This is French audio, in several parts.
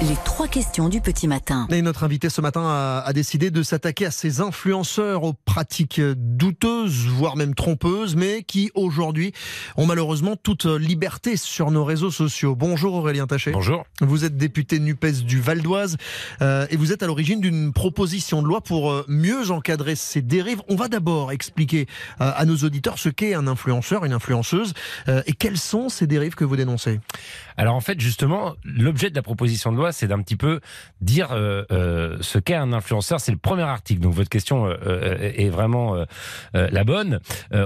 Les trois questions du petit matin. Et notre invité ce matin a, a décidé de s'attaquer à ces influenceurs aux pratiques douteuses, voire même trompeuses, mais qui aujourd'hui ont malheureusement toute liberté sur nos réseaux sociaux. Bonjour Aurélien Taché. Bonjour. Vous êtes député NUPES du Val d'Oise euh, et vous êtes à l'origine d'une proposition de loi pour euh, mieux encadrer ces dérives. On va d'abord expliquer euh, à nos auditeurs ce qu'est un influenceur, une influenceuse, euh, et quelles sont ces dérives que vous dénoncez? Alors en fait, justement, l'objet de la proposition de loi, c'est d'un petit peu dire euh, euh, ce qu'est un influenceur. C'est le premier article. Donc votre question euh, est vraiment la bonne.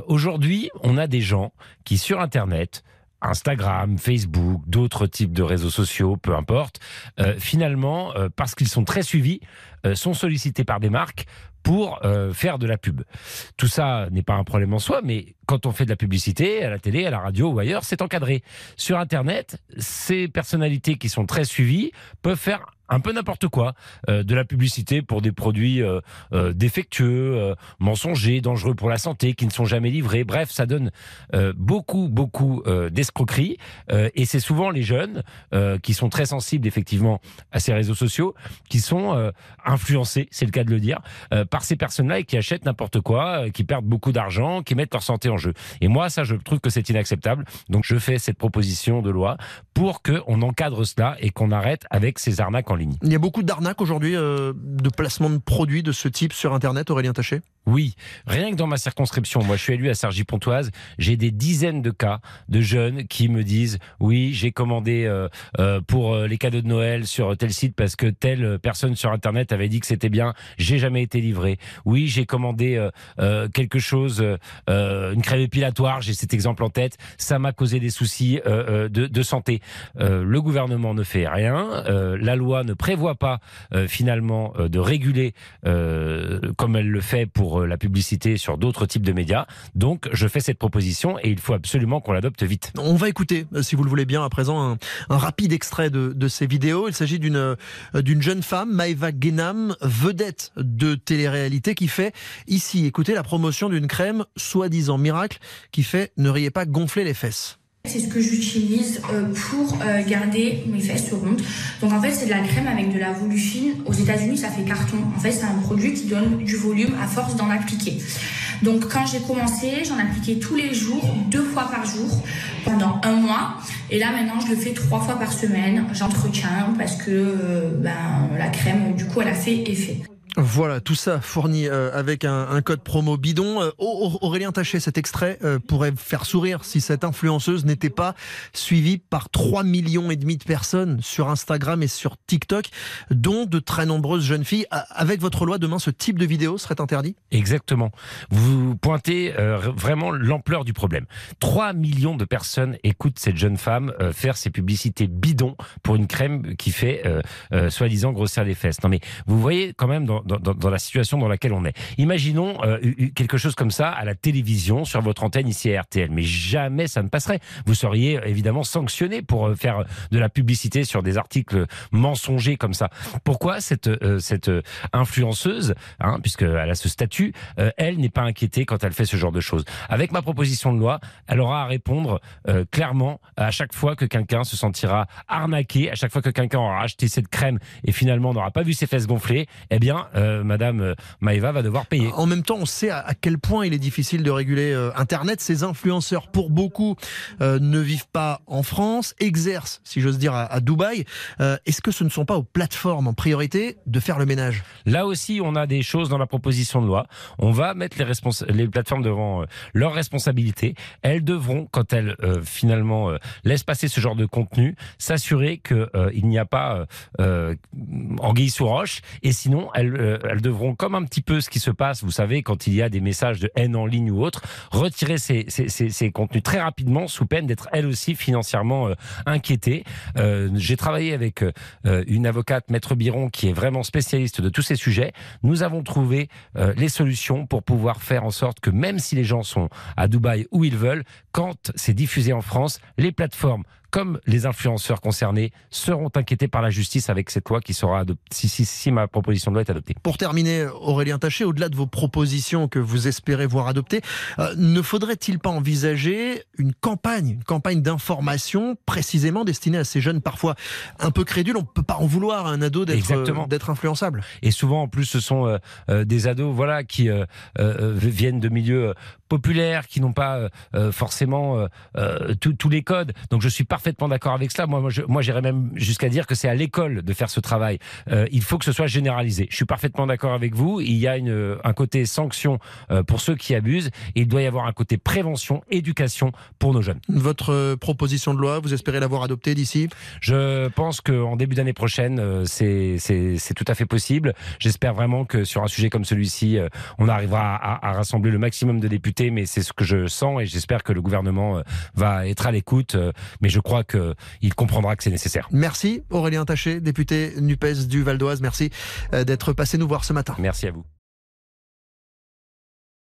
Aujourd'hui, on a des gens qui sur Internet Instagram, Facebook, d'autres types de réseaux sociaux, peu importe, finalement, parce qu'ils sont très suivis, sont sollicités par des marques pour euh, faire de la pub. Tout ça n'est pas un problème en soi, mais quand on fait de la publicité à la télé, à la radio ou ailleurs, c'est encadré. Sur Internet, ces personnalités qui sont très suivies peuvent faire un peu n'importe quoi, euh, de la publicité pour des produits euh, euh, défectueux, euh, mensongers, dangereux pour la santé, qui ne sont jamais livrés. Bref, ça donne euh, beaucoup, beaucoup euh, d'escroqueries, et c'est souvent les jeunes qui sont très sensibles effectivement à ces réseaux sociaux, qui sont influencés, c'est le cas de le dire, par ces personnes-là qui achètent n'importe quoi, euh, qui perdent beaucoup d'argent, qui mettent leur santé en jeu. Et moi, ça, je trouve que c'est inacceptable. Donc, je fais cette proposition de loi pour qu'on encadre cela et qu'on arrête avec ces arnaques en ligne. Il y a beaucoup d'arnaques aujourd'hui euh, de placement de produits de ce type sur Internet, Aurélien Taché? Oui, rien que dans ma circonscription, moi je suis élu à Cergy-Pontoise, j'ai des dizaines de cas de jeunes qui me disent oui, j'ai commandé euh, euh, pour euh, les cadeaux de Noël sur tel site parce que telle personne sur internet avait dit que c'était bien, j'ai jamais été livré. Oui, j'ai commandé quelque chose, une crème épilatoire, j'ai cet exemple en tête, ça m'a causé des soucis de, santé. Le gouvernement ne fait rien, la loi ne prévoit pas finalement de réguler comme elle le fait pour euh, la publicité sur d'autres types de médias. Donc je fais cette proposition et il faut absolument qu'on l'adopte vite. On va écouter, euh, si vous le voulez bien, à présent, un, rapide extrait de, ces vidéos. Il s'agit d'une euh, d'une jeune femme, Maëva Guénam, vedette de télé-réalité, qui fait ici, écoutez, la promotion d'une crème soi-disant miracle qui fait ne riez pas gonfler les fesses. C'est ce que j'utilise euh, pour euh, garder mes fesses rondes. Donc en fait, c'est de la crème avec de la volufine. Aux États-Unis, ça fait carton. En fait, c'est un produit qui donne du volume à force d'en appliquer. Donc quand j'ai commencé, j'en appliquais tous les jours, deux fois par jour, pendant un mois. Et là maintenant, je le fais trois fois par semaine. J'entretiens parce que euh, ben, la crème, du coup, elle a fait effet. Voilà, tout ça fourni euh, avec un, code promo bidon. Euh, Au- Aurélien Taché, cet extrait euh, pourrait faire sourire si cette influenceuse n'était pas suivie par 3 millions et demi de personnes sur Instagram et sur TikTok, dont de très nombreuses jeunes filles. Avec votre loi, demain, ce type de vidéo serait interdit? Exactement. Vous pointez vraiment l'ampleur du problème. 3 millions de personnes écoutent cette jeune femme faire ses publicités bidons pour une crème qui fait soi-disant grossir les fesses. Non mais vous voyez quand même dans, dans, dans- dans la situation dans laquelle on est. Imaginons euh, eu- eu quelque chose comme ça à la télévision sur votre antenne ici à RTL, mais jamais ça ne passerait. Vous seriez euh, évidemment sanctionné pour euh, faire de la publicité sur des articles mensongers comme ça. Pourquoi cette euh, cette euh, influenceuse, hein, puisqu'elle a ce statut, euh, elle n'est pas inquiétée quand elle fait ce genre de choses? Avec ma proposition de loi, elle aura à répondre euh, clairement à chaque fois que quelqu'un se sentira arnaqué, à chaque fois que quelqu'un aura acheté cette crème et finalement n'aura pas vu ses fesses gonfler, eh bien, euh, Madame euh, Maëva va devoir payer. En même temps, on sait à, quel point il est difficile de réguler euh, Internet. Ces influenceurs, pour beaucoup, euh, ne vivent pas en France, exercent, si j'ose dire, à, à Dubaï. Est-ce que ce ne sont pas aux plateformes en priorité de faire le ménage? Là aussi, on a des choses dans la proposition de loi. On va mettre les, plateformes devant leurs responsabilités. Elles devront, quand elles finalement laissent passer ce genre de contenu, s'assurer que euh, il n'y a pas anguille sous roche. Et sinon, elles, euh, elles devront, comme un petit peu ce qui se passe, vous savez, quand il y a des messages de haine en ligne ou autre, retirer ces, ces, contenus très rapidement, sous peine d'être elles aussi financièrement euh, inquiétées. Euh, J'ai travaillé avec une avocate, Maître Biron, qui est vraiment spécialiste de tous ces sujets. Nous avons trouvé les solutions pour pouvoir faire en sorte que même si les gens sont à Dubaï où ils veulent, quand c'est diffusé en France, les plateformes comme les influenceurs concernés, seront inquiétés par la justice avec cette loi qui sera adoptée, si, si, si ma proposition de loi est adoptée. Pour terminer, Aurélien Taché, au-delà de vos propositions que vous espérez voir adoptées, euh, ne faudrait-il pas envisager une campagne, une campagne d'information précisément destinée à ces jeunes parfois un peu crédules? On ne peut pas en vouloir à un ado d'être d'être influençable. Et souvent, en plus, ce sont euh, euh, des ados, voilà, qui euh, euh, viennent de milieux populaires, qui n'ont pas forcément tous les codes. Donc, je suis parfaitement d'accord avec cela. Moi, moi, moi j'irais même jusqu'à dire que c'est à l'école de faire ce travail. il faut que ce soit généralisé. Je suis parfaitement d'accord avec vous. Il y a une, un côté sanction pour ceux qui abusent, et il doit y avoir un côté prévention, éducation pour nos jeunes. Votre proposition de loi, vous espérez l'avoir adoptée d'ici? Je pense qu'en début d'année prochaine, c'est tout à fait possible. J'espère vraiment que sur un sujet comme celui-ci, euh, on arrivera à, rassembler le maximum de députés, mais c'est ce que je sens et j'espère que le gouvernement euh, va être à l'écoute, euh, mais je crois qu'il comprendra que c'est nécessaire. Merci Aurélien Taché, député NUPES du Val d'Oise. Merci d'être passé nous voir ce matin. Merci à vous.